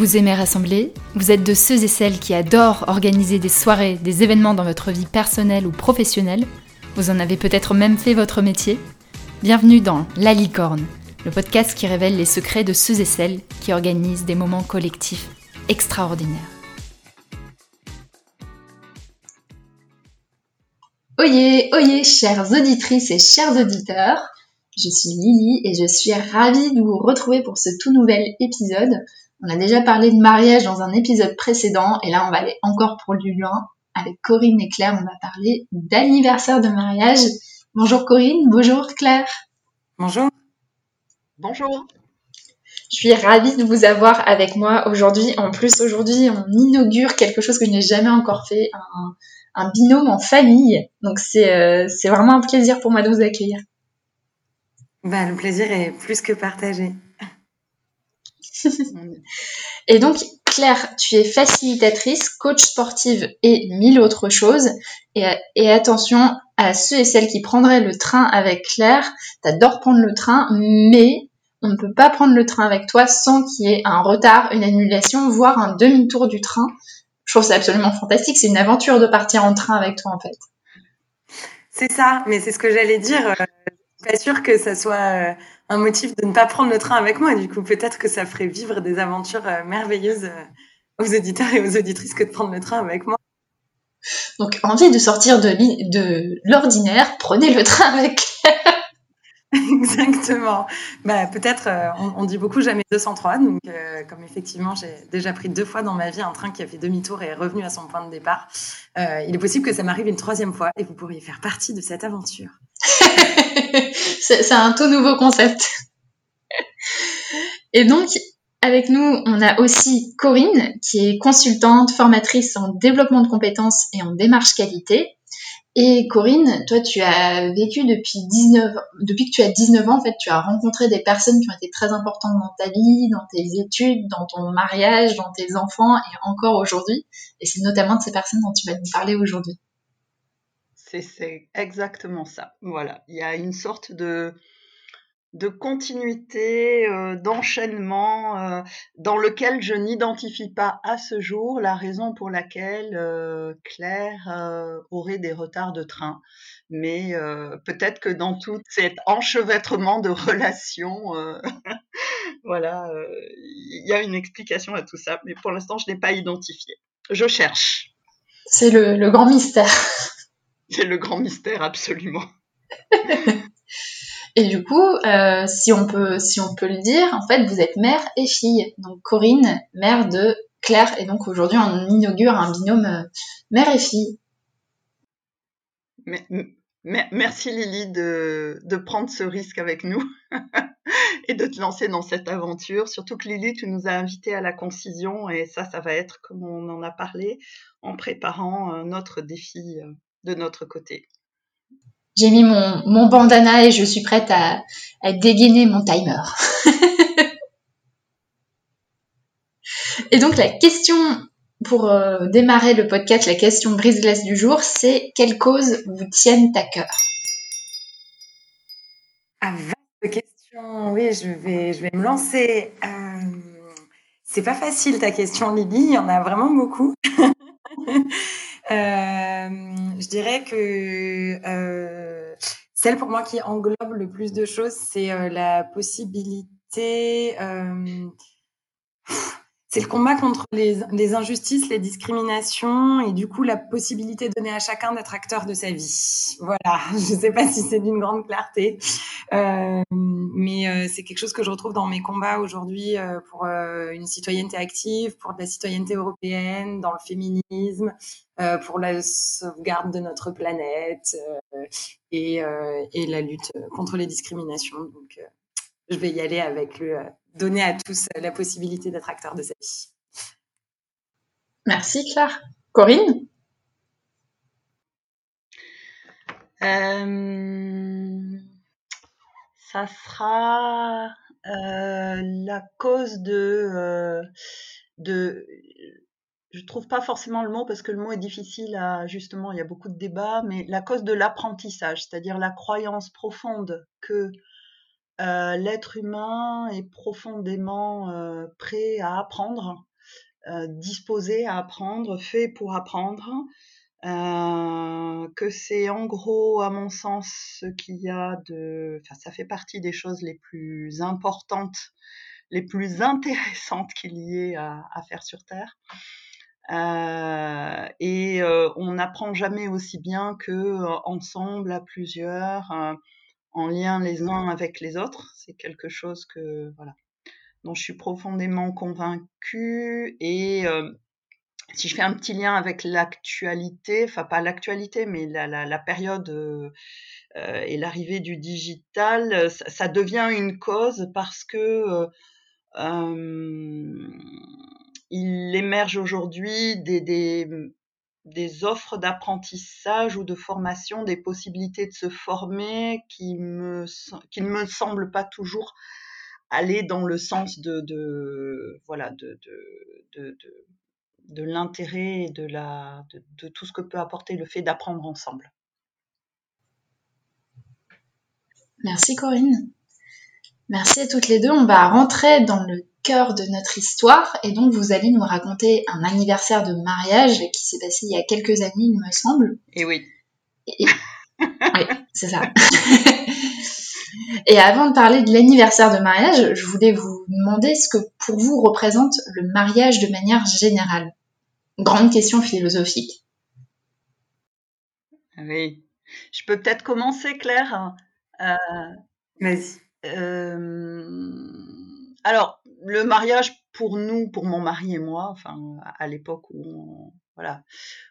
Vous aimez rassembler Vous êtes de ceux et celles qui adorent organiser des soirées, des événements dans votre vie personnelle ou professionnelle Vous en avez peut-être même fait votre métier Bienvenue dans La Licorne, le podcast qui révèle les secrets de ceux et celles qui organisent des moments collectifs extraordinaires. Oyez, oyez, chères auditrices et chers auditeurs, je suis Lily et je suis ravie de vous retrouver pour ce tout nouvel épisode. On a déjà parlé de mariage dans un épisode précédent et là on va aller encore pour du loin. Avec Corinne et Claire, on va parler d'anniversaire de mariage. Bonjour Corinne, bonjour Claire. Bonjour. Bonjour. Je suis ravie de vous avoir avec moi aujourd'hui. En plus, aujourd'hui, on inaugure quelque chose que je n'ai jamais encore fait, un, un binôme en famille. Donc c'est euh, c'est vraiment un plaisir pour moi de vous accueillir. Bah, le plaisir est plus que partagé. Et donc Claire, tu es facilitatrice, coach sportive et mille autres choses. Et, attention à ceux et celles qui prendraient le train avec Claire. T'adores prendre le train, mais on ne peut pas prendre le train avec toi sans qu'il y ait un retard, une annulation, voire un demi-tour du train. Je trouve ça absolument fantastique. C'est une aventure de partir en train avec toi, en fait. C'est ça, mais c'est ce que j'allais dire. Euh, pas sûr que ça soit euh, un motif de ne pas prendre le train avec moi. Du coup, peut-être que ça ferait vivre des aventures euh, merveilleuses aux auditeurs et aux auditrices que de prendre le train avec moi. Donc, envie de sortir de l'ordinaire, prenez le train avec Exactement. Bah, peut-être, euh, on, dit beaucoup jamais 203. Donc, euh, comme effectivement, j'ai déjà pris deux fois dans ma vie un train qui a fait demi-tour et est revenu à son point de départ, euh, il est possible que ça m'arrive une troisième fois et vous pourriez faire partie de cette aventure. c'est un tout nouveau concept. Et donc, avec nous, on a aussi Corinne, qui est consultante, formatrice en développement de compétences et en démarche qualité. Et Corinne, toi, tu as vécu depuis 19, depuis que tu as 19 ans, en fait, tu as rencontré des personnes qui ont été très importantes dans ta vie, dans tes études, dans ton mariage, dans tes enfants et encore aujourd'hui. Et c'est notamment de ces personnes dont tu vas nous parler aujourd'hui. C'est exactement ça. Voilà. Il y a une sorte de, de continuité, euh, d'enchaînement, euh, dans lequel je n'identifie pas à ce jour la raison pour laquelle euh, Claire aurait des retards de train. Mais peut-être que dans tout cet enchevêtrement de relations, voilà, il y a une explication à tout ça. Mais pour l'instant, je n'ai pas identifié. Je cherche. C'est le, le grand mystère. C'est le grand mystère, absolument. Et du coup, euh, si on peut, si on peut le dire, en fait, vous êtes mère et fille. Donc Corinne, mère de Claire, et donc aujourd'hui on inaugure un binôme euh, mère et fille. merci Lily de, de, prendre ce risque avec nous et de te lancer dans cette aventure. Surtout que Lily, tu nous as invités à la concision et ça, ça va être comme on en a parlé en préparant euh, notre défi de notre côté j'ai mis mon, mon, bandana et je suis prête à, à dégainer mon timer. et donc la question pour euh, démarrer le podcast, la question brise-glace du jour, c'est quelles causes vous tiennent à cœur? Ah, vaste question. Oui, je vais, je vais me lancer. Euh, c'est pas facile ta question, Lily. Il y en a vraiment beaucoup. Euh, je dirais que euh, celle pour moi qui englobe le plus de choses, c'est euh, la possibilité c'est le combat contre les, injustices, les discriminations et du coup la possibilité donnée à chacun d'être acteur de sa vie. Voilà, je ne sais pas si c'est d'une grande clarté, mais euh, c'est quelque chose que je retrouve dans mes combats aujourd'hui euh, pour euh, une citoyenneté active, pour de la citoyenneté européenne, dans le féminisme, euh, pour la sauvegarde de notre planète et, et, la lutte contre les discriminations. Donc je vais y aller avec le euh, donner à tous la possibilité d'être acteur de sa vie. Merci Claire. Corinne? Euh, Ça sera la cause de, de je trouve pas forcément le mot parce que le mot est difficile à justement il y a beaucoup de débats mais la cause de l'apprentissage c'est-à-dire la croyance profonde que euh, l'être humain est profondément euh, prêt à apprendre disposé à apprendre, fait pour apprendre, c'est en gros, à mon sens, ce qu'il y a de, enfin, ça fait partie des choses les plus importantes, les plus intéressantes qu'il y ait à, à faire sur Terre. Euh, et euh, on n'apprend jamais aussi bien que euh, ensemble, à plusieurs, en lien les uns avec les autres. C'est quelque chose que voilà, dont je suis profondément convaincue. Et si je fais un petit lien avec l'actualité, enfin pas l'actualité, mais la, période euh, et l'arrivée du digital, ça, ça, devient une cause parce que euh, il émerge aujourd'hui des, offres d'apprentissage ou de formation, des possibilités de se former qui, ne me semblent pas toujours aller dans le sens de, voilà de, de l'intérêt et de, la, de, de tout ce que peut apporter le fait d'apprendre ensemble. Merci Corinne. Merci à toutes les deux. On va rentrer dans le cœur de notre histoire et donc vous allez nous raconter un anniversaire de mariage qui s'est passé il y a quelques années, il me semble. Et oui. Et... oui, c'est ça. et avant de parler de l'anniversaire de mariage, je voulais vous demander ce que pour vous représente le mariage de manière générale. Grande question philosophique. Oui. Je peux peut-être commencer, Claire? Euh... Vas-y. Euh, alors, le mariage pour nous, pour mon mari et moi, enfin, à l'époque où on, voilà,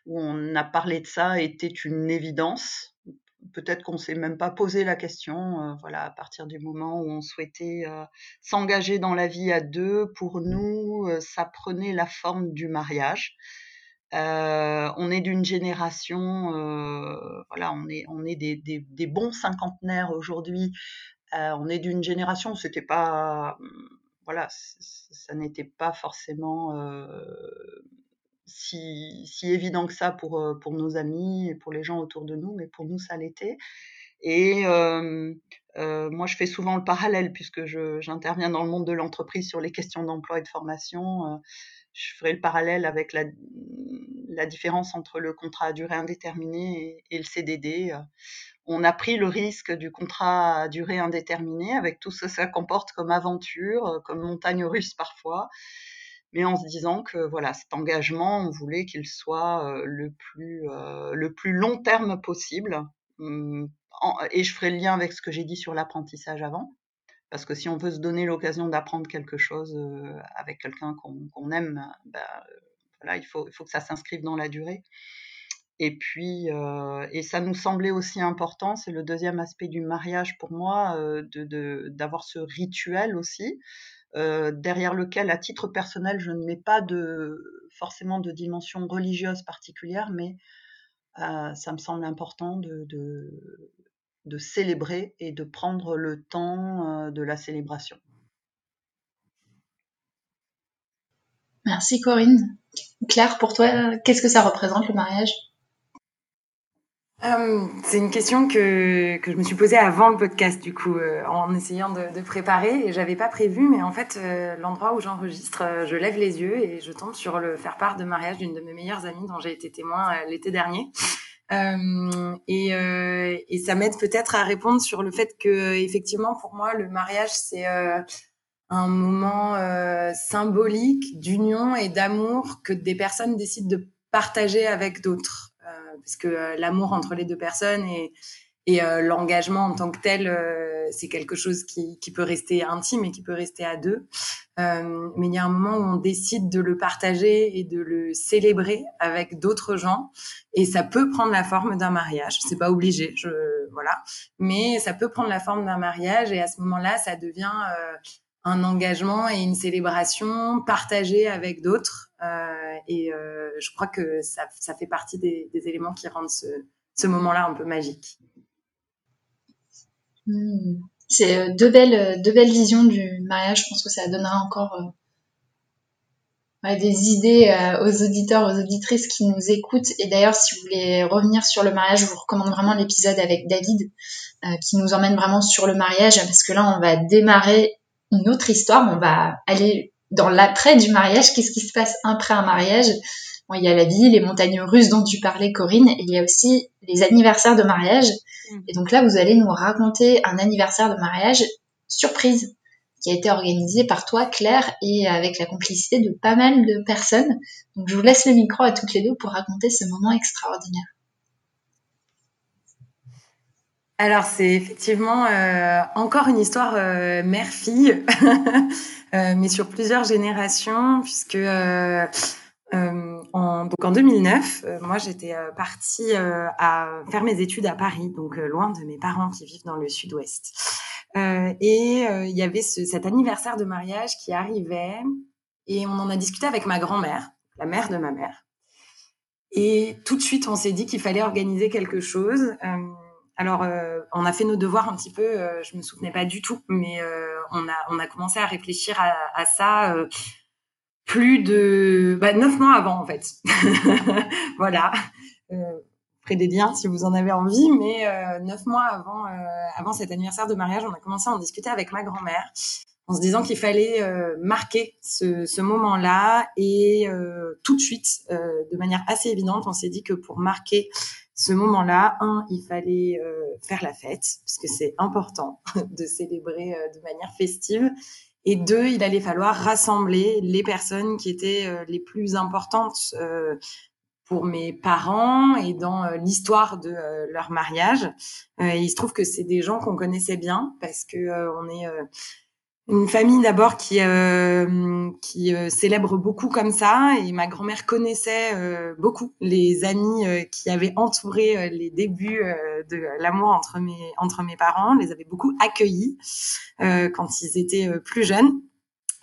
où on a parlé de ça, était une évidence. Peut-être qu'on s'est même pas posé la question, euh, voilà, à partir du moment où on souhaitait euh, s'engager dans la vie à deux, pour nous, euh, ça prenait la forme du mariage. Euh, on est d'une génération, voilà, on est, on est des, des, des bons cinquantenaires aujourd'hui euh, on est d'une génération c'était pas, voilà, ça n'était pas forcément euh, si, évident que ça pour, euh, pour nos amis et pour les gens autour de nous, mais pour nous, ça l'était. Et moi, je fais souvent le parallèle puisque j'interviens dans le monde de l'entreprise sur les questions d'emploi et de formation. je ferai le parallèle avec la, différence entre le contrat à durée indéterminée et, et le CDD on a pris le risque du contrat à durée indéterminée avec tout ce que ça comporte comme aventure, comme montagne russe parfois, mais en se disant que voilà, cet engagement, on voulait qu'il soit le plus, le plus long terme possible. Hum, et je ferai le lien avec ce que j'ai dit sur l'apprentissage avant, parce que si on veut se donner l'occasion d'apprendre quelque chose avec quelqu'un qu'on aime, ben, voilà, il faut, il faut que ça s'inscrive dans la durée. Et puis, et ça nous semblait aussi important, c'est le deuxième aspect du mariage pour moi, euh, d'avoir ce rituel aussi, euh, derrière lequel, à titre personnel, je ne mets pas de, forcément de dimension religieuse particulière, mais euh, ça me semble important de, célébrer et de prendre le temps euh, de la célébration. Merci Corinne. Claire, pour toi, qu'est-ce que ça représente le mariage? Euh, c'est une question que, que je me suis posée avant le podcast, du coup, euh, en essayant de, de préparer. Et j'avais pas prévu, mais en fait, euh, l'endroit où j'enregistre, euh, je lève les yeux et je tombe sur le faire part de mariage d'une de mes meilleures amies dont j'ai été témoin euh, l'été dernier. et, et ça m'aide peut-être à répondre sur le fait que, effectivement, pour moi, le mariage, c'est un moment symbolique d'union et d'amour que des personnes décident de partager avec d'autres parce que euh, l'amour entre les deux personnes et, euh, l'engagement en tant que tel, euh, c'est quelque chose qui, qui, peut rester intime et qui peut rester à deux. Euh, mais il y a un moment où on décide de le partager et de le célébrer avec d'autres gens, et ça peut prendre la forme d'un mariage. C'est pas obligé, je voilà, mais ça peut prendre la forme d'un mariage, et à ce moment-là, ça devient euh, un engagement et une célébration partagée avec d'autres. Euh, et euh, je crois que ça, ça fait partie des, éléments qui rendent ce, ce moment-là un peu magique. Mmh. C'est euh, deux belles, deux belles visions du mariage. Je pense que ça donnera encore des idées aux auditeurs, aux auditrices qui nous écoutent. Et d'ailleurs, si vous voulez revenir sur le mariage, je vous recommande vraiment l'épisode avec David, qui nous emmène vraiment sur le mariage, parce que là, on va démarrer une autre histoire. On va aller dans l'après du mariage, qu'est-ce qui se passe après un mariage? Bon, Il y a la vie, les montagnes russes dont tu parlais, Corinne, et il y a aussi les anniversaires de mariage. Mm. Et donc là, vous allez nous raconter un anniversaire de mariage surprise qui a été organisé par toi, Claire, et avec la complicité de pas mal de personnes. Donc je vous laisse le micro à toutes les deux pour raconter ce moment extraordinaire. Alors c'est effectivement euh, encore une histoire euh, mère-fille, euh, mais sur plusieurs générations, puisque en, donc en 2009, moi j'étais partie à faire mes études à Paris, donc loin de mes parents qui vivent dans le sud-ouest. Euh, et euh, il y avait ce, cet anniversaire de mariage qui arrivait et on en a discuté avec ma grand-mère, la mère de ma mère. Et tout de suite, on s'est dit qu'il fallait organiser quelque chose. Euh, alors, euh, on a fait nos devoirs un petit peu. Euh, je me souvenais pas du tout, mais on a on a commencé à réfléchir à, à ça plus de bah, neuf mois avant en fait. voilà des liens si vous en avez envie. Mais euh, neuf mois avant, euh, avant cet anniversaire de mariage, on a commencé à en discuter avec ma grand-mère en se disant qu'il fallait euh, marquer ce, ce moment-là et tout de suite, de manière assez évidente, on s'est dit que pour marquer ce moment-là, un, il fallait faire la fête parce que c'est important de célébrer de manière festive. Et deux, il allait falloir rassembler les personnes qui étaient les plus importantes pour mes parents et dans euh, l'histoire de euh, leur mariage. Euh, il se trouve que c'est des gens qu'on connaissait bien parce que on est une famille d'abord qui qui célèbre beaucoup comme ça et ma grand-mère connaissait beaucoup les amis qui avaient entouré les débuts de l'amour entre mes entre mes parents, les avait beaucoup accueillis quand ils étaient plus jeunes.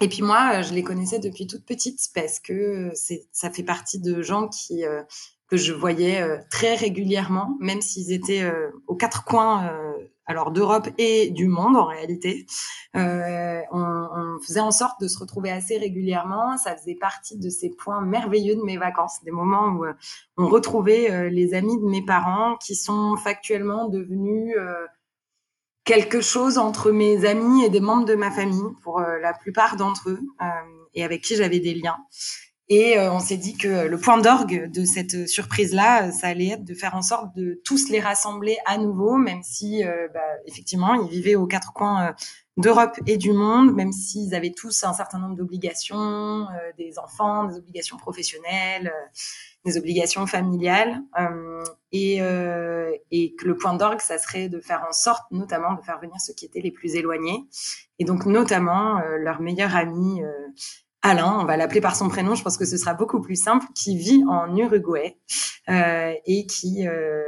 Et puis moi, euh, je les connaissais depuis toute petite parce que c'est, ça fait partie de gens qui euh, que je voyais euh, très régulièrement, même s'ils étaient aux quatre coins, alors d'Europe et du monde en réalité. On, on, faisait en sorte de se retrouver assez régulièrement. Ça faisait partie de ces points merveilleux de mes vacances, des moments où on retrouvait les amis de mes parents qui sont factuellement devenus quelque chose entre mes amis et des membres de ma famille, pour euh, la plupart d'entre eux, euh, et avec qui j'avais des liens. Et euh, on s'est dit que le point d'orgue de cette surprise-là, ça allait être de faire en sorte de tous les rassembler à nouveau, même si, bah, effectivement, ils vivaient aux quatre coins d'Europe et du monde, même s'ils avaient tous un certain nombre d'obligations, des enfants, des obligations professionnelles, des obligations familiales. Euh, et, euh, et que le point d'orgue, ça serait de faire en sorte notamment de faire venir ceux qui étaient les plus éloignés. Et donc notamment euh, leur meilleur ami euh, Alain, on va l'appeler par son prénom, je pense que ce sera beaucoup plus simple, qui vit en Uruguay euh, et qui, euh,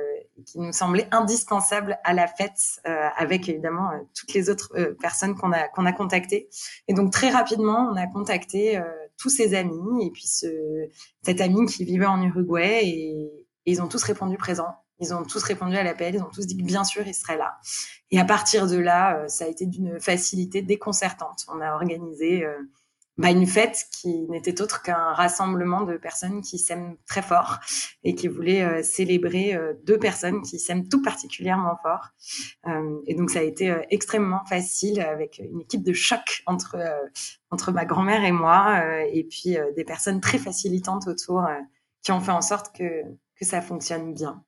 qui nous semblait indispensable à la fête, euh, avec évidemment toutes les autres personnes qu'on a qu'on a contactées. Et donc très rapidement, on a contacté tous ses amis et puis ce, cet ami qui vivait en Uruguay et, ils ont tous répondu présent. Ils ont tous répondu à l'appel, ils ont tous dit que bien sûr ils seraient là. Et à partir de là, euh, ça a été d'une facilité déconcertante. On a organisé euh, bah, une fête qui n'était autre qu'un rassemblement de personnes qui s'aiment très fort et qui voulaient euh, célébrer euh, deux personnes qui s'aiment tout particulièrement fort. Euh, et donc ça a été extrêmement facile avec une équipe de choc entre entre ma grand-mère et moi et puis des personnes très facilitantes autour qui ont fait en sorte que que ça fonctionne bien.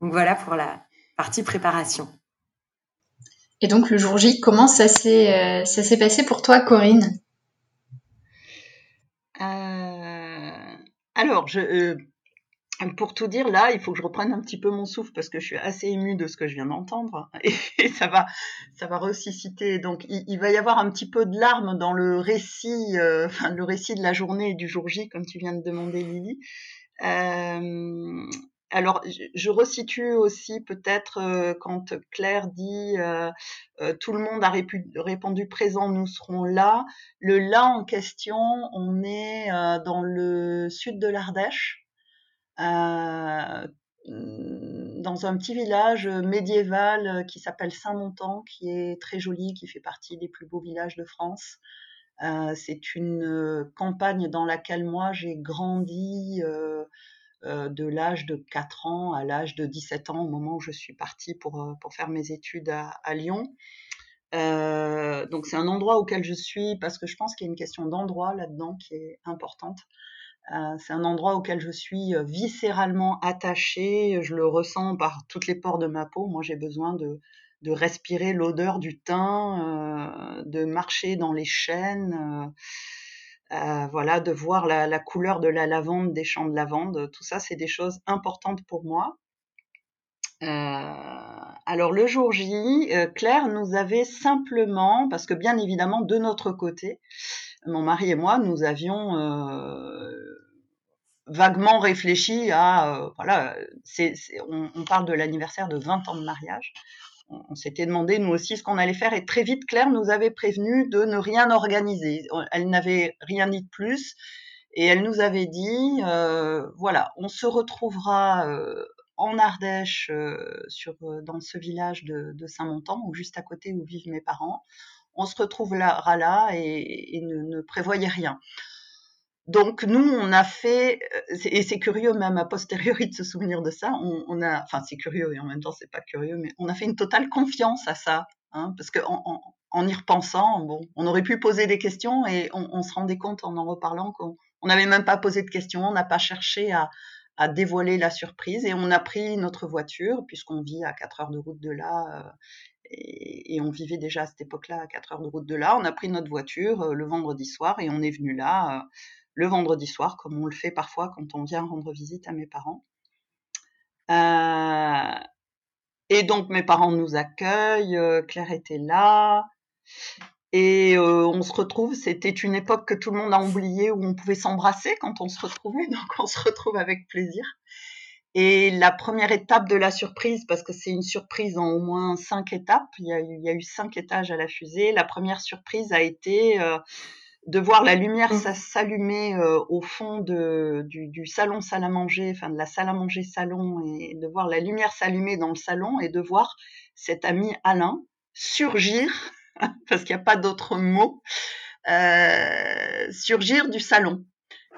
Donc voilà pour la partie préparation. Et donc le jour J, comment ça s'est ça s'est passé pour toi, Corinne? Alors, euh, pour tout dire, là, il faut que je reprenne un petit peu mon souffle parce que je suis assez émue de ce que je viens d'entendre et, ça va, ça va ressusciter. Donc, il, va y avoir un petit peu de larmes dans le récit, euh, enfin, le récit de la journée et du jour J, comme tu viens de demander, Lily. Euh, alors, je resitue aussi peut-être euh, quand Claire dit euh, euh, tout le monde a répondu présent, nous serons là. Le là en question, on est dans le sud de l'Ardèche, dans un petit village médiéval qui s'appelle Saint-Montant, qui est très joli, qui fait partie des plus beaux villages de France. C'est une campagne dans laquelle moi j'ai grandi de l'âge de 4 ans à l'âge de 17 ans, au moment où je suis partie pour, euh, pour faire mes études à, Lyon. Euh, donc c'est un endroit auquel je suis parce que je pense qu'il y a une question d'endroit là-dedans qui est importante. Euh, c'est un endroit auquel je suis euh, viscéralement attachée, je le ressens par toutes les pores de ma peau. Moi j'ai besoin de, de respirer l'odeur du thym, de marcher dans les chênes, voilà, de voir la, couleur de la lavande, des champs de lavande. Tout ça c'est des choses importantes pour moi. Euh, alors le jour J, euh, Claire nous avait simplement, parce que bien évidemment de notre côté, mon mari et moi, nous avions euh, vaguement réfléchi à, voilà, on, on, parle de l'anniversaire de 20 ans de mariage. On, s'était demandé nous aussi ce qu'on allait faire et très vite Claire nous avait prévenu de ne rien organiser. Elle n'avait rien dit de plus et elle nous avait dit, euh, voilà, on se retrouvera euh, en Ardèche, euh, sur, euh, dans ce village de, de Saint-Montan, ou juste à côté où vivent mes parents. On se retrouvera là et, et ne, ne, prévoyez rien. Donc nous, on a fait, euh, et c'est curieux même a posteriori de se souvenir de ça, on, a, enfin c'est curieux et en même temps c'est pas curieux, mais on a fait une totale confiance à ça, hein, parce que en, y repensant, bon, on aurait pu poser des questions et on, se rendait compte en en reparlant qu'on n'avait même pas posé de questions, on n'a pas cherché à, dévoiler la surprise et on a pris notre voiture puisqu'on vit à 4 heures de route de là euh, et, on vivait déjà à cette époque-là à 4 heures de route de là. On a pris notre voiture euh, le vendredi soir et on est venu là le vendredi soir comme on le fait parfois quand on vient rendre visite à mes parents. Euh, et donc mes parents nous accueillent, euh, Claire était là et euh, on se retrouve, c'était une époque que tout le monde a oublié où on pouvait s'embrasser quand on se retrouvait, donc on se retrouve avec plaisir. Et la première étape de la surprise, parce que c'est une surprise en au moins cinq étapes, il y, a eu, cinq étages à la fusée. La première surprise a été de voir la lumière s'allumer euh, au fond de, du, du, salon salle à manger, enfin de la salle à manger salon, et de voir la lumière s'allumer dans le salon et de voir cet ami Alain surgir parce qu'il n'y a pas d'autre mot, euh, surgir du salon.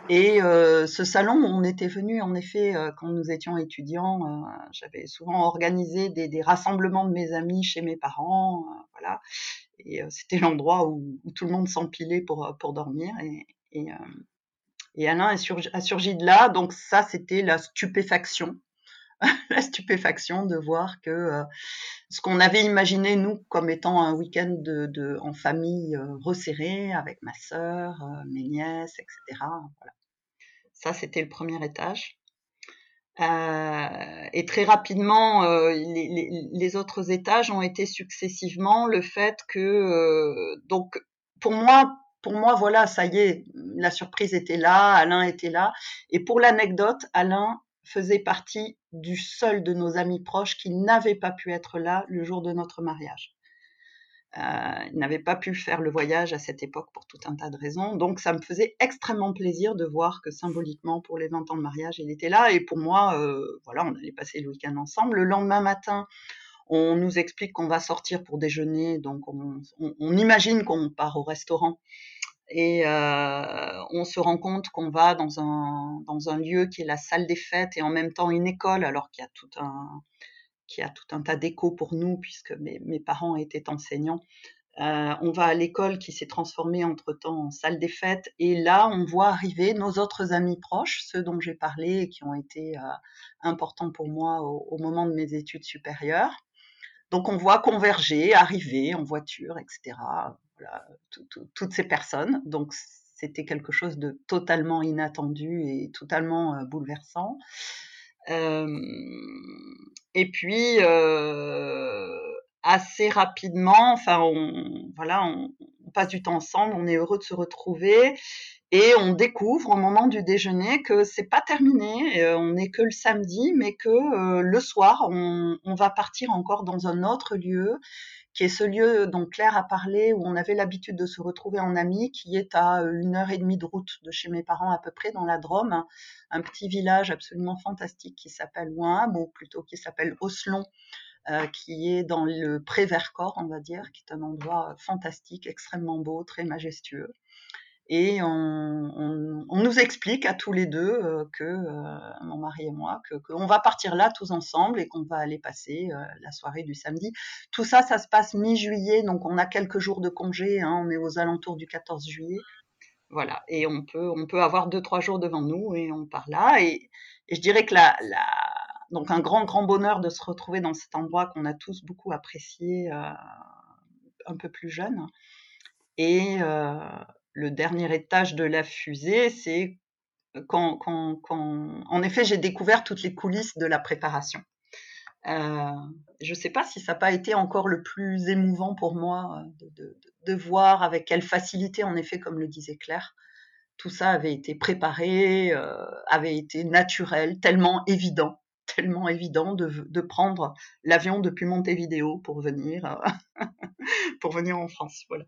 Et euh, ce salon, on était venu en effet euh, quand nous étions étudiants. Euh, J'avais souvent organisé des, des, rassemblements de mes amis chez mes parents, euh, voilà. Euh, c'était l'endroit où, tout le monde s'empilait pour pour dormir. Et, et, et Alain a surgi, de là, donc ça c'était la stupéfaction la stupéfaction de voir que euh, ce qu'on avait imaginé nous comme étant un week-end en famille euh, resserré avec ma sœur, euh, mes nièces, etc. Voilà. Ça, c'était le premier étage. Et très rapidement, les, les, les, autres étages ont été successivement le fait que, donc, pour moi, pour moi, voilà, ça y est, la surprise était là, Alain était là. Et pour l'anecdote, Alain faisait partie du seul de nos amis proches qui n'avait pas pu être là le jour de notre mariage. Euh, n'avait pas pu faire le voyage à cette époque pour tout un tas de raisons. Donc ça me faisait extrêmement plaisir de voir que symboliquement pour les 20 ans de mariage, il était là. Et pour moi, euh, voilà, on allait passer le week-end ensemble. Le lendemain matin, on nous explique qu'on va sortir pour déjeuner. Donc on, on, on imagine qu'on part au restaurant et euh, on se rend compte qu'on va dans un, dans un lieu qui est la salle des fêtes et en même temps une école, alors qu'il y a tout un, qui a tout un tas d'échos pour nous, puisque mes, parents étaient enseignants. Euh, on va à l'école qui s'est transformée entre-temps en salle des fêtes, et là, on voit arriver nos autres amis proches, ceux dont j'ai parlé et qui ont été euh, importants pour moi au, moment de mes études supérieures. Donc, on voit converger, arriver en voiture, etc voilà, tout, tout, toutes ces personnes. Donc c'était quelque chose de totalement inattendu et totalement euh, bouleversant. Et puis assez rapidement, enfin on, voilà, on, passe du temps ensemble, on est heureux de se retrouver et on découvre au moment du déjeuner que c'est pas terminé, euh, on n'est que le samedi, mais que euh, le soir on, va partir encore dans un autre lieu qui est ce lieu dont Claire a parlé, où on avait l'habitude de se retrouver en amis, qui est à une heure et demie de route de chez mes parents à peu près, dans la Drôme, un, un petit village absolument fantastique qui s'appelle Ouin, ou plutôt qui s'appelle Oslon, euh, qui est dans le pré-Vercors, on va dire, qui est un endroit fantastique, extrêmement beau, très majestueux. Et on, nous explique à tous les deux que mon mari et moi que qu'on va partir là tous ensemble et qu'on va aller passer la soirée du samedi. Tout ça, ça se passe mi-juillet, donc on a quelques jours de congé. Hein, on est aux alentours du 14 juillet. Voilà, et on peut, on peut avoir deux, trois jours devant nous et on part là. Et, je dirais que la, la, donc un grand, grand bonheur de se retrouver dans cet endroit qu'on a tous beaucoup apprécié euh, un peu plus jeune. Et euh, le dernier étage de la fusée, c'est quand, quand, en effet, j'ai découvert toutes les coulisses de la préparation. Euh, je ne sais pas si ça n'a pas été encore le plus émouvant pour moi de, de, voir avec quelle facilité, en effet, comme le disait Claire, tout ça avait été préparé, euh, avait été naturel, tellement évident, tellement évident de, de prendre l'avion depuis Montevideo pour venir, euh, pour venir en France, voilà.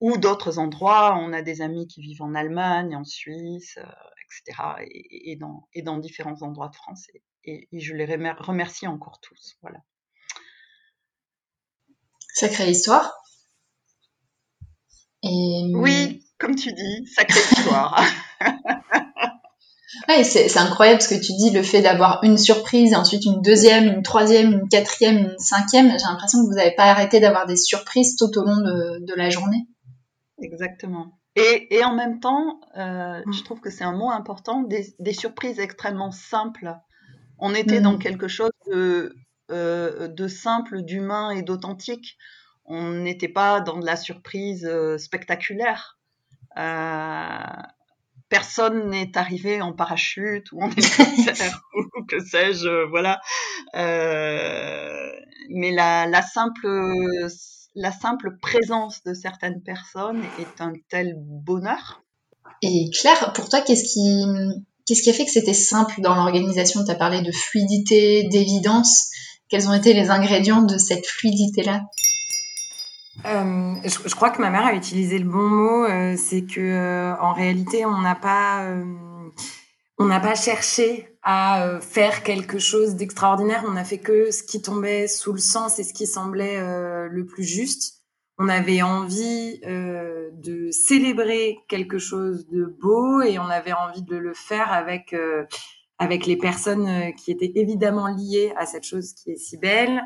Ou d'autres endroits, on a des amis qui vivent en Allemagne, en Suisse, euh, etc., et, et, dans, et dans différents endroits de France, et, et je les remercie encore tous, voilà. Sacrée histoire. Oui, comme tu dis, sacrée histoire. ouais, c'est incroyable ce que tu dis, le fait d'avoir une surprise, ensuite une deuxième, une troisième, une quatrième, une cinquième. J'ai l'impression que vous n'avez pas arrêté d'avoir des surprises tout au long de, la journée. Exactement. Et, et en même temps, euh, mm. je trouve que c'est un mot important, des, des, surprises extrêmement simples. On était dans mm. quelque chose de, euh, de simple, d'humain et d'authentique on n'était pas dans de la surprise euh, spectaculaire. Euh, personne n'est arrivé en parachute ou en hélicoptère ou que sais-je, euh, voilà. mais la, simple, la simple présence de certaines personnes est un tel bonheur. Et Claire, pour toi, qu'est-ce qui, qu'est-ce qui a fait que c'était simple dans l'organisation? Tu as parlé de fluidité, d'évidence. Quels ont été les ingrédients de cette fluidité-là? Euh, je, crois que ma mère a utilisé le bon mot, euh, c'est que euh, en réalité on n'a pas on n'a pas cherché à faire quelque chose d'extraordinaire. On n'a fait que ce qui tombait sous le sens et ce qui semblait le plus juste. On avait envie de célébrer quelque chose de beau et on avait envie de le faire avec avec les personnes qui étaient évidemment liées à cette chose qui est si belle.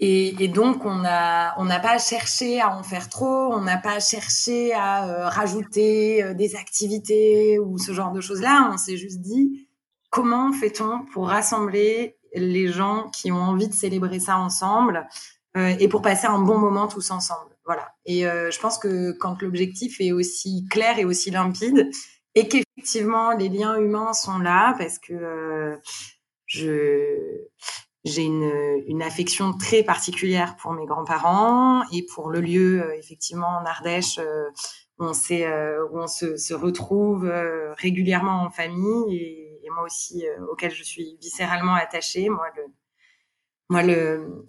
Et, et, donc, on n'a on n'a pas cherché à en faire trop, on n'a pas cherché à euh, rajouter euh, des activités ou ce genre de choses-là. On s'est juste dit, comment fait-on pour rassembler les gens qui ont envie de célébrer ça ensemble euh, et pour passer un bon moment tous ensemble? Voilà. Et je pense que quand l'objectif est aussi clair et aussi limpide, et qu'effectivement les liens humains sont là, parce que je j'ai une, affection très particulière pour mes grands-parents et pour le lieu, euh, effectivement, en Ardèche, euh, où on, euh, où on se, retrouve régulièrement en famille et, et moi aussi, auquel je suis viscéralement attachée. Moi, le, moi, le,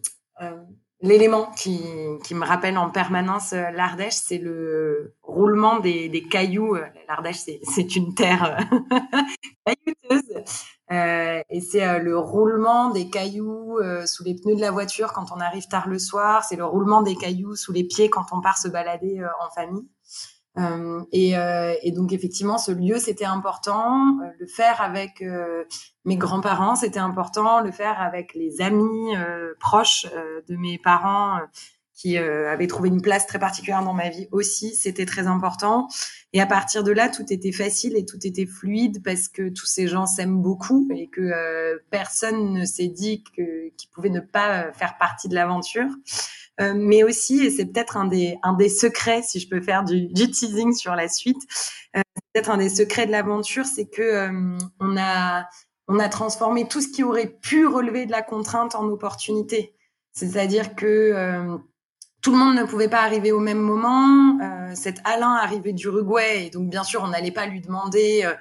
l'élément qui, qui, me rappelle en permanence l'Ardèche, c'est le roulement des, des cailloux. L'Ardèche, c'est une terre caillouteuse. Euh, et c'est euh, le roulement des cailloux euh, sous les pneus de la voiture quand on arrive tard le soir. C'est le roulement des cailloux sous les pieds quand on part se balader en famille. Et, et, donc effectivement, ce lieu c'était important. le faire avec mes grands-parents c'était important. Le faire avec les amis proches de mes parents qui euh, avait trouvé une place très particulière dans ma vie aussi. C'était très important. Et à partir de là, tout était facile et tout était fluide parce que tous ces gens s'aiment beaucoup et que euh, personne ne s'est dit que qu'ils pouvaient ne pas euh, faire partie de l'aventure. Euh, mais aussi, et c'est peut-être un des un des secrets, si je peux faire du, du teasing sur la suite, euh, peut-être un des secrets de l'aventure, c'est que on a on a transformé tout ce qui aurait pu relever de la contrainte en opportunité. C'est-à-dire que tout le monde ne pouvait pas arriver au même moment. Euh, cet Alain arrivait d'Uruguay, et donc bien sûr, on n'allait pas lui demander euh,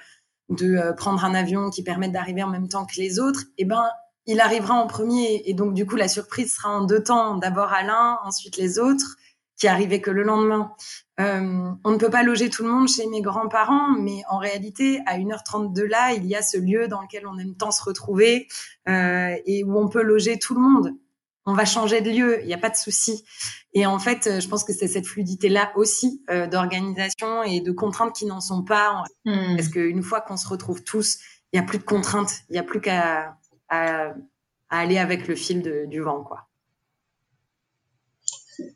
de euh, prendre un avion qui permette d'arriver en même temps que les autres. Eh ben, il arrivera en premier, et donc du coup, la surprise sera en deux temps. D'abord Alain, ensuite les autres, qui arrivaient que le lendemain. On ne peut pas loger tout le monde chez mes grands-parents, mais en réalité, à 1h30 de là, il y a ce lieu dans lequel on aime tant se retrouver et où on peut loger tout le monde on va changer de lieu, il n'y a pas de souci. Et en fait, je pense que c'est cette fluidité-là aussi d'organisation et de contraintes qui n'en sont pas. Hmm. Parce qu'une fois qu'on se retrouve tous, il n'y a plus de contraintes, il n'y a plus qu'à à, aller avec le fil du vent, quoi.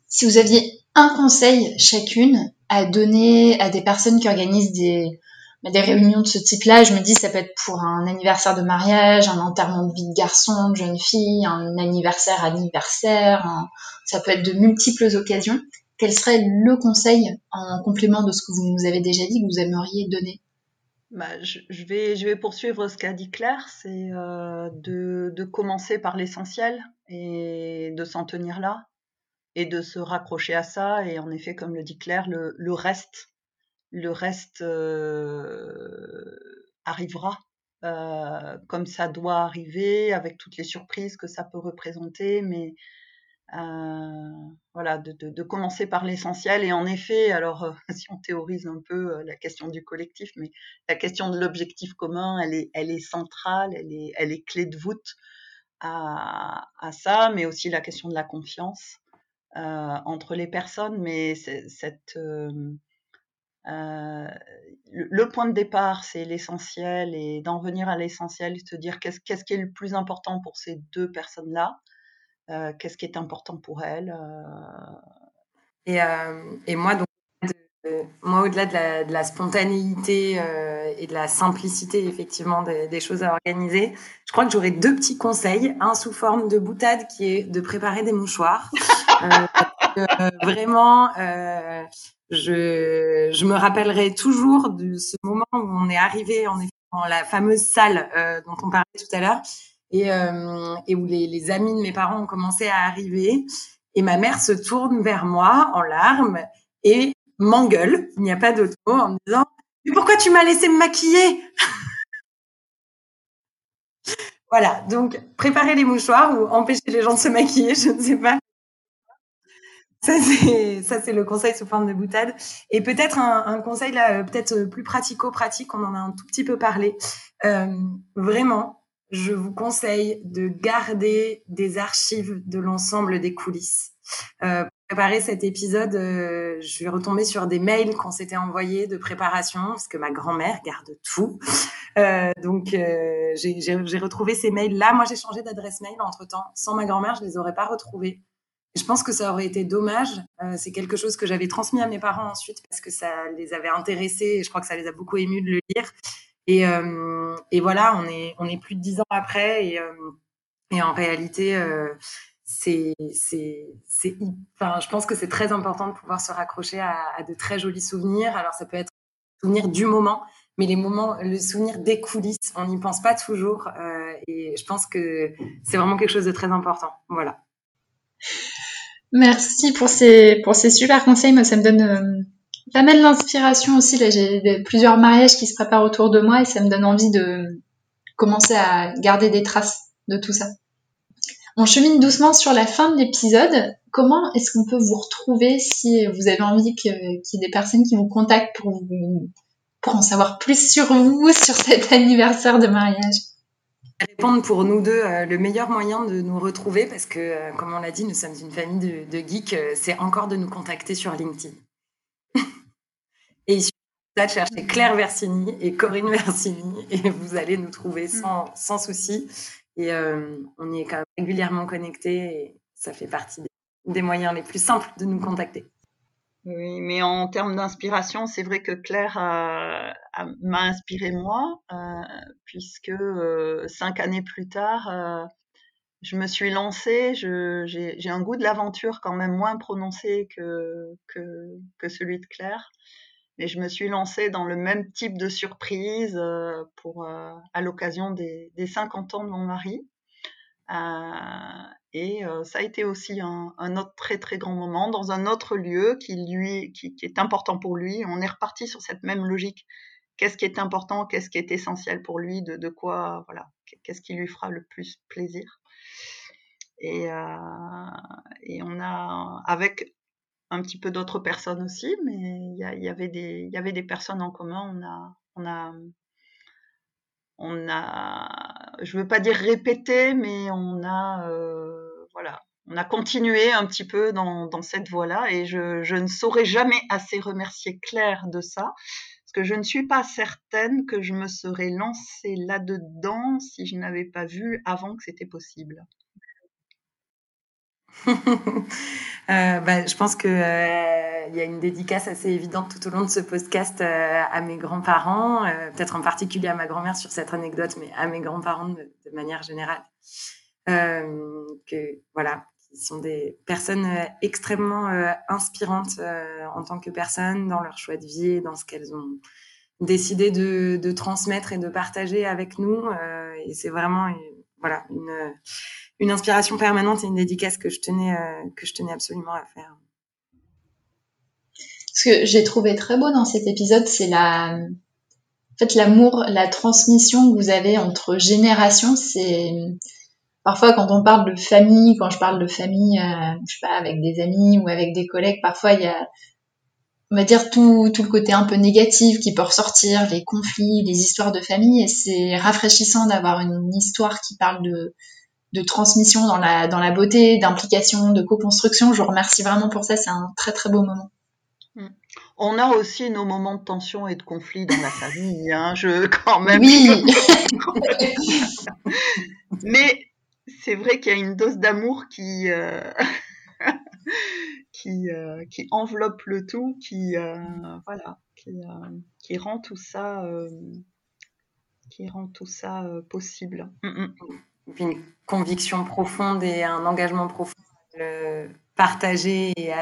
Si vous aviez un conseil chacune à donner à des personnes qui organisent des, des réunions de ce type-là, je me dis ça peut être pour un anniversaire de mariage, un enterrement de vie de garçon, de jeune fille, un anniversaire anniversaire, ça peut être de multiples occasions. Quel serait le conseil en complément de ce que vous nous avez déjà dit que vous aimeriez donner? Bah, je, vais, je vais poursuivre ce qu'a dit Claire, c'est euh, de, commencer par l'essentiel et de s'en tenir là et de se raccrocher à ça. Et en effet, comme le dit Claire, le reste, le reste euh, arrivera euh, comme ça doit arriver, avec toutes les surprises que ça peut représenter, mais euh, voilà, de, commencer par l'essentiel. Et en effet, alors si on théorise un peu la question du collectif, mais la question de l'objectif commun, elle est, elle est centrale, elle est, elle est clé de voûte à, à ça, mais aussi la question de la confiance entre les personnes. Mais cette euh, le point de départ, c'est l'essentiel et d'en venir à l'essentiel, se dire qu'est-ce, qu'est-ce qui est le plus important pour ces deux personnes-là, euh, qu'est-ce qui est important pour elles. Euh... Et, et, moi, donc, moi, au-delà de la, de la spontanéité et de la simplicité, effectivement, des, des, choses à organiser, je crois que j'aurais deux petits conseils. Un sous forme de boutade qui est de préparer des mouchoirs. Euh, vraiment, je, me rappellerai toujours de ce moment où on est arrivé en dans la fameuse salle euh, dont on parlait tout à l'heure et, euh, où les, les, amis de mes parents ont commencé à arriver et ma mère se tourne vers moi en larmes et m'engueule, il n'y a pas d'autre mot, en me disant mais pourquoi tu m'as laissé me maquiller? Voilà, donc préparer les mouchoirs ou empêcher les gens de se maquiller, je ne sais pas. Ça c'est le conseil sous forme de boutade. Et peut-être un, un, conseil là euh, peut-être plus pratico-pratique on en a un tout petit peu parlé. Euh, vraiment je vous conseille de garder des archives de l'ensemble des coulisses. Euh, pour préparer cet épisode euh, je vais retomber sur des mails qu'on s'était envoyés de préparation parce que ma grand-mère garde tout. Euh, donc euh, j'ai retrouvé ces mails là moi j'ai changé d'adresse mail entre temps sans ma grand-mère je les aurais pas retrouvés je pense que ça aurait été dommage. Euh, c'est quelque chose que j'avais transmis à mes parents ensuite parce que ça les avait intéressés et je crois que ça les a beaucoup émus de le lire. Et, euh, voilà, on est, plus de dix ans après et, euh, en réalité, je pense que c'est très important de pouvoir se raccrocher à, de très jolis souvenirs. Alors ça peut être souvenir du moment, mais les moments, le souvenir des coulisses, on n'y pense pas toujours. Et je pense que c'est vraiment quelque chose de très important. Voilà. Merci pour ces, pour ces super conseils. Moi, ça me donne euh, pas mal d'inspiration aussi. Là, j'ai plusieurs mariages qui se préparent autour de moi et ça me donne envie de commencer à garder des traces de tout ça. On chemine doucement sur la fin de l'épisode. Comment est-ce qu'on peut vous retrouver si vous avez envie qu'il y ait des personnes qui vous contactent pour, vous, pour en savoir plus sur vous, sur cet anniversaire de mariage? Répondre pour nous deux euh, le meilleur moyen de nous retrouver parce que, euh, comme on l'a dit, nous sommes une famille de, de geeks, euh, c'est encore de nous contacter sur LinkedIn. et il suffit de chercher Claire Versini et Corinne Versini et vous allez nous trouver sans, sans souci. Et on y est quand même régulièrement connectés et ça fait partie des, des moyens les plus simples de nous contacter. Oui, mais en termes d'inspiration, c'est vrai que Claire m'a inspiré moi, euh, puisque euh, cinq années plus tard, euh, je me suis lancée. J'ai un goût de l'aventure quand même moins prononcé que, celui de Claire. Mais je me suis lancée dans le même type de surprise pour, à l'occasion des, des 50 ans de mon mari. Euh, et euh, ça a été aussi un, autre très très grand moment dans un autre lieu qui lui qui, est important pour lui. On est reparti sur cette même logique. Qu'est-ce qui est important, qu'est-ce qui est essentiel pour lui, de, de quoi voilà, qu'est-ce qui lui fera le plus plaisir? Et, euh, et on a avec un petit peu d'autres personnes aussi, mais il y, y, avait des il y avait des personnes en commun. On a on a on a, je veux pas dire répété, mais on a, euh, voilà, on a continué un petit peu dans, cette voie-là et je, je, ne saurais jamais assez remercier Claire de ça parce que je ne suis pas certaine que je me serais lancée là-dedans si je n'avais pas vu avant que c'était possible. Euh, bah, je pense qu'il euh, il y a une dédicace assez évidente tout au long de ce podcast euh, à mes grands-parents, peut-être en particulier à ma grand-mère sur cette anecdote, mais à mes grands-parents de, manière générale. que voilà, ils sont des personnes extrêmement inspirantes en tant que personnes dans leur choix de vie et dans ce qu'elles ont décidé de, transmettre et de partager avec nous. et c'est vraiment voilà une une inspiration permanente et une dédicace que je tenais, euh, que je tenais absolument à faire. Ce que j'ai trouvé très beau dans cet épisode, c'est la, en l'amour, la transmission que vous avez entre générations. Parfois quand on parle de famille, quand je parle de famille, euh, je sais pas, avec des amis ou avec des collègues, parfois il y a, on va dire tout, tout le côté un peu négatif qui peut ressortir, les conflits, les histoires de famille, et c'est rafraîchissant d'avoir une histoire qui parle de de transmission dans la, dans la beauté, d'implication, de co-construction. Je vous remercie vraiment pour ça. C'est un très très beau moment. Mm. On a aussi nos moments de tension et de conflit dans la famille, hein, je quand même. Oui. Mais c'est vrai qu'il y a une dose d'amour qui euh, qui, euh, qui enveloppe le tout, qui euh, voilà, qui, qui, rend tout ça qui rend tout ça possible. Mm, mm une conviction profonde et un engagement profond à le partager et,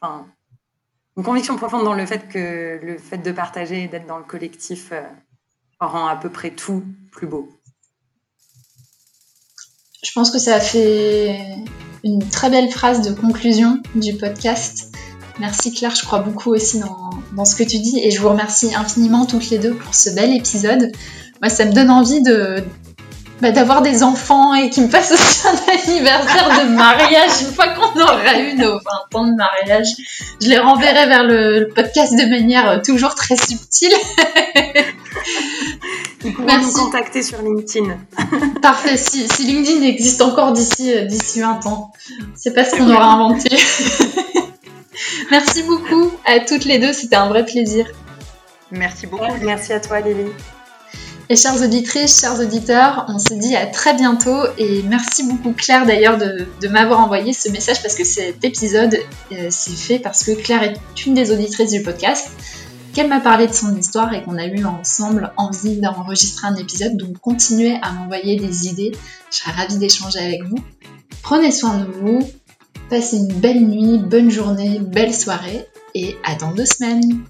enfin, une conviction profonde dans le fait que le fait de partager et d'être dans le collectif euh, rend à peu près tout plus beau. Je pense que ça a fait une très belle phrase de conclusion du podcast. Merci Claire, je crois beaucoup aussi dans, ce que tu dis et je vous remercie infiniment toutes les deux pour ce bel épisode. Moi, ça me donne envie de, bah, d'avoir des enfants et qui me fassent aussi un anniversaire de mariage une fois qu'on aura eu nos 20 ans de mariage. Je les renverrai vers le, podcast de manière euh, toujours très subtile. Merci. nous contacter sur LinkedIn. Parfait. Si, si LinkedIn existe encore d'ici euh, d'ici 20 ans, c'est pas ce qu'on aura inventé. Merci beaucoup à toutes les deux. C'était un vrai plaisir. Merci beaucoup. Merci à toi, Lily. Et chères auditrices, chers auditeurs, on se dit à très bientôt et merci beaucoup Claire d'ailleurs de, m'avoir envoyé ce message parce que cet épisode euh, s'est fait parce que Claire est une des auditrices du podcast, qu'elle m'a parlé de son histoire et qu'on a eu ensemble envie d'enregistrer un épisode. Donc continuez à m'envoyer des idées, je serai ravie d'échanger avec vous. Prenez soin de vous, passez une belle nuit, bonne journée, belle soirée et à dans deux semaines.